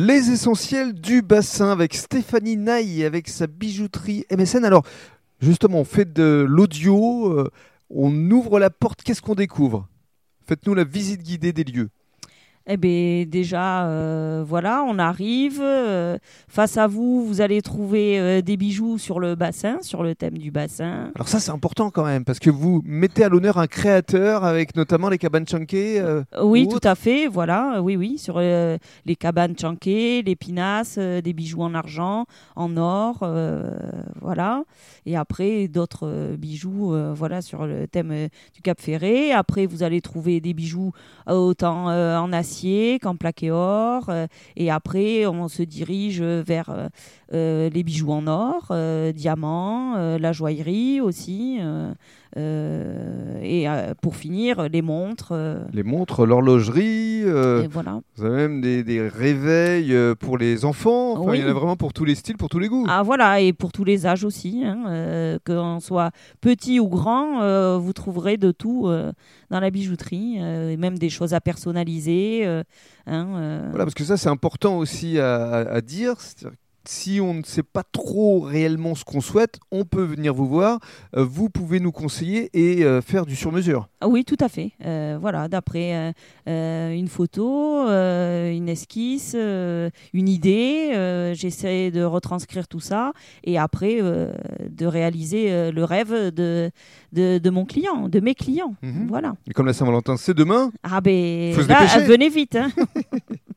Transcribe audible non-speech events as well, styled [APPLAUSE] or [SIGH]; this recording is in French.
Les essentiels du bassin avec Stéphanie Naï, avec sa bijouterie MSN. Alors, justement, on fait de l'audio, euh, on ouvre la porte, qu'est-ce qu'on découvre? Faites-nous la visite guidée des lieux. Eh bien, déjà, euh, voilà, on arrive. euh, face à vous, vous allez trouver euh, des bijoux sur le bassin, sur le thème du bassin. Alors ça, c'est important quand même, parce que vous mettez à l'honneur un créateur avec notamment les cabanes euh, Oui, ou tout à fait, voilà, oui, oui, sur les cabanes chanquées, les pinasses, des bijoux en argent, en or, voilà. Et après, d'autres bijoux, voilà, sur le thème du Cap Ferré. Après, vous allez trouver des bijoux autant en acier qu'en plaqué or. et après, on se dirige vers euh, euh, les bijoux en or, euh, diamants, la joaillerie aussi. Euh, et euh, pour finir, les montres. euh, les montres, l'horlogerie. voilà. vous avez même des, des réveils pour les enfants. Enfin, Oui. Il y en a vraiment pour tous les styles, pour tous les goûts. Ah voilà, et pour tous les âges aussi, hein, qu'on soit petit ou grand, vous trouverez de tout dans la bijouterie, et même des choses à personnaliser. hein. Voilà, parce que ça, c'est important aussi à, à- à dire. Si on ne sait pas trop réellement ce qu'on souhaite, on peut venir vous voir. Euh, vous pouvez nous conseiller et euh, faire du sur-mesure. Ah Oui, tout à fait. Euh, voilà, d'après une photo, une esquisse, une idée, j'essaie de retranscrire tout ça et après de réaliser le rêve de, de, de mon client, de mes clients. Mhm. Voilà. Et comme la Saint-Valentin, c'est demain. Ah ben Faut se là, dépêcher. venez vite. Hein. [LAUGHS]